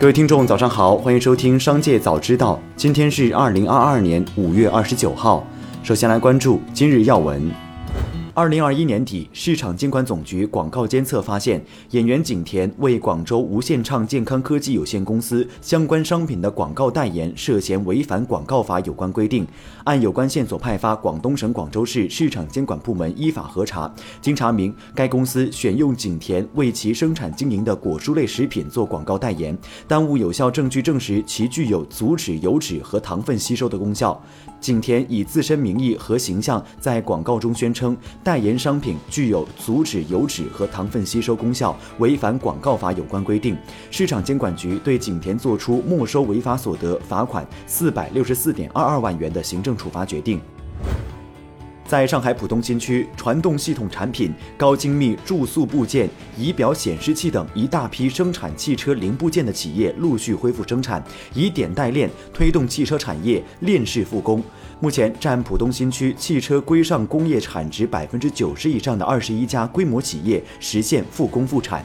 各位听众，早上好，欢迎收听《商界早知道》。今天是二零二二年五月二十九号。首先来关注今日要闻。二零二一年底，市场监管总局广告监测发现，演员景甜为广州无限畅健康科技有限公司相关商品的广告代言涉嫌违反广告法有关规定。按有关线索派发广东省广州市市场监管部门依法核查，经查明，该公司选用景甜为其生产经营的果蔬类食品做广告代言，但无有效证据证实其具有阻止油脂和糖分吸收的功效。景甜以自身名义和形象在广告中宣称。代言商品具有阻止油脂和糖分吸收功效，违反广告法有关规定。市场监管局对景田作出没收违法所得、罚款四百六十四点二二万元的行政处罚决定。在上海浦东新区，传动系统产品、高精密注塑部件、仪表显示器等一大批生产汽车零部件的企业陆续恢复生产，以点带链推动汽车产业链式复工。目前，占浦东新区汽车规上工业产值百分之九十以上的二十一家规模企业实现复工复产。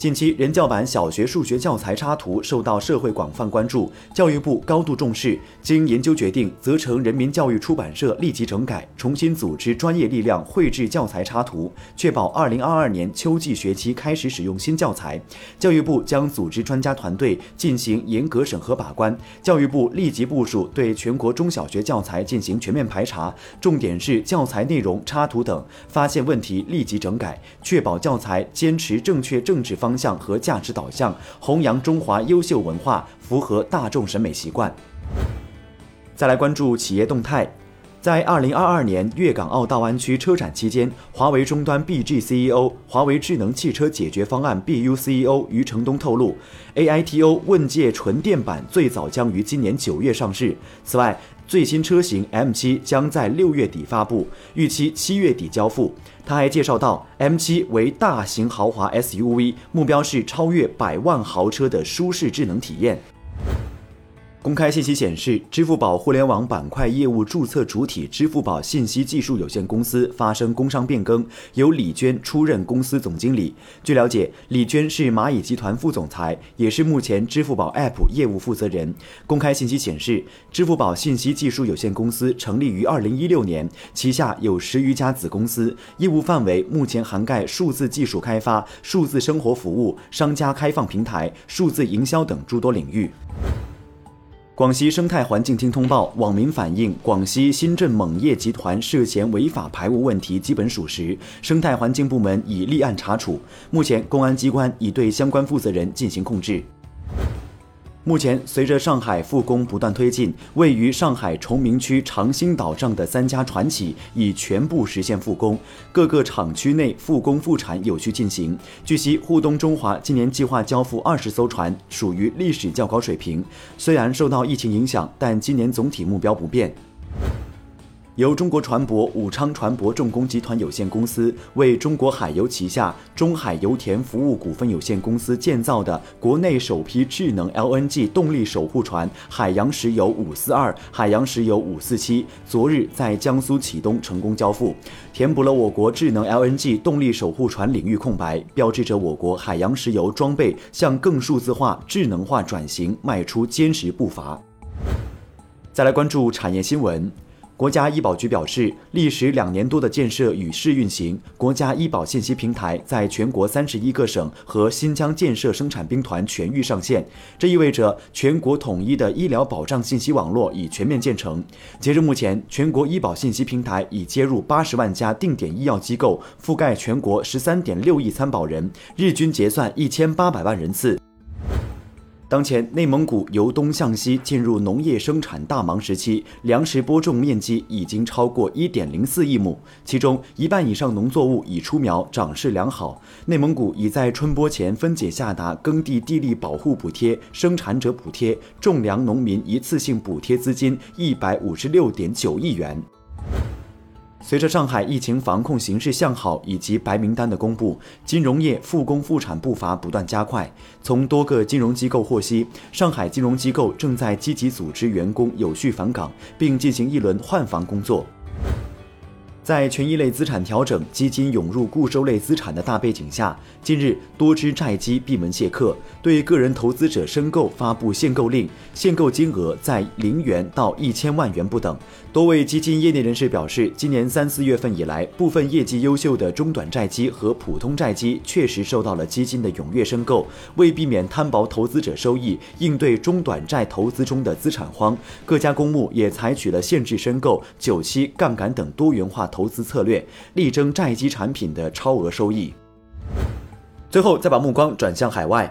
近期，人教版小学数学教材插图受到社会广泛关注，教育部高度重视。经研究决定，责成人民教育出版社立即整改，重新组织专业力量绘制教材插图，确保二零二二年秋季学期开始使用新教材。教育部将组织专家团队进行严格审核把关。教育部立即部署对全国中小学教材进行全面排查，重点是教材内容、插图等，发现问题立即整改，确保教材坚持正确政治方。方向和价值导向，弘扬中华优秀文化，符合大众审美习惯。再来关注企业动态，在二零二二年粤港澳大湾区车展期间，华为终端 BG CEO、华为智能汽车解决方案 BU CEO 余承东透露，AITO 问界纯电版最早将于今年九月上市。此外，最新车型 M7 将在六月底发布，预期七月底交付。他还介绍到，M7 为大型豪华 SUV，目标是超越百万豪车的舒适智能体验。公开信息显示，支付宝互联网板块业务注册主体支付宝信息技术有限公司发生工商变更，由李娟出任公司总经理。据了解，李娟是蚂蚁集团副总裁，也是目前支付宝 App 业务负责人。公开信息显示，支付宝信息技术有限公司成立于二零一六年，旗下有十余家子公司，业务范围目前涵盖数字技术开发、数字生活服务、商家开放平台、数字营销等诸多领域。广西生态环境厅通报，网民反映广西新镇锰业集团涉嫌违法排污问题基本属实，生态环境部门已立案查处，目前公安机关已对相关负责人进行控制。目前，随着上海复工不断推进，位于上海崇明区长兴岛上的三家船企已全部实现复工，各个厂区内复工复产有序进行。据悉，沪东中华今年计划交付二十艘船，属于历史较高水平。虽然受到疫情影响，但今年总体目标不变。由中国船舶武昌船舶重工集团有限公司为中国海油旗下中海油田服务股份有限公司建造的国内首批智能 LNG 动力守护船“海洋石油五四二”、“海洋石油五四七”昨日在江苏启东成功交付，填补了我国智能 LNG 动力守护船领域空白，标志着我国海洋石油装备向更数字化、智能化转型迈出坚实步伐。再来关注产业新闻。国家医保局表示，历时两年多的建设与试运行，国家医保信息平台在全国三十一个省和新疆建设生产兵团全域上线。这意味着全国统一的医疗保障信息网络已全面建成。截至目前，全国医保信息平台已接入八十万家定点医药机构，覆盖全国十三点六亿参保人，日均结算一千八百万人次。当前，内蒙古由东向西进入农业生产大忙时期，粮食播种面积已经超过一点零四亿亩，其中一半以上农作物已出苗，长势良好。内蒙古已在春播前分解下达耕地地力保护补贴、生产者补贴、种粮农民一次性补贴资金一百五十六点九亿元。随着上海疫情防控形势向好以及白名单的公布，金融业复工复产步伐不断加快。从多个金融机构获悉，上海金融机构正在积极组织员工有序返岗，并进行一轮换防工作。在权益类资产调整、基金涌入固收类资产的大背景下，近日多只债基闭门谢客，对个人投资者申购发布限购令，限购金额在零元到一千万元不等。多位基金业内人士表示，今年三四月份以来，部分业绩优秀的中短债基和普通债基确实受到了基金的踊跃申购。为避免摊薄投资者收益，应对中短债投资中的资产荒，各家公募也采取了限制申购、久期杠杆等多元化投投资策略，力争债基产品的超额收益。最后，再把目光转向海外。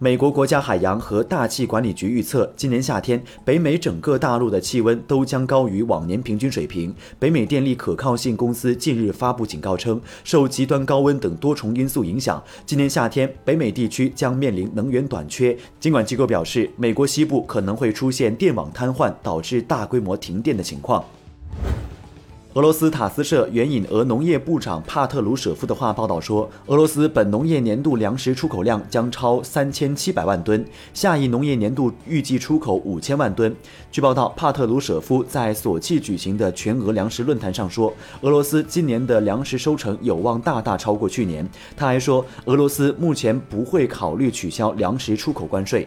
美国国家海洋和大气管理局预测，今年夏天北美整个大陆的气温都将高于往年平均水平。北美电力可靠性公司近日发布警告称，受极端高温等多重因素影响，今年夏天北美地区将面临能源短缺。监管机构表示，美国西部可能会出现电网瘫痪，导致大规模停电的情况。俄罗斯塔斯社援引俄农业部长帕特鲁舍夫的话报道说，俄罗斯本农业年度粮食出口量将超三千七百万吨，下一农业年度预计出口五千万吨。据报道，帕特鲁舍夫在索契举行的全俄粮食论坛上说，俄罗斯今年的粮食收成有望大大超过去年。他还说，俄罗斯目前不会考虑取消粮食出口关税。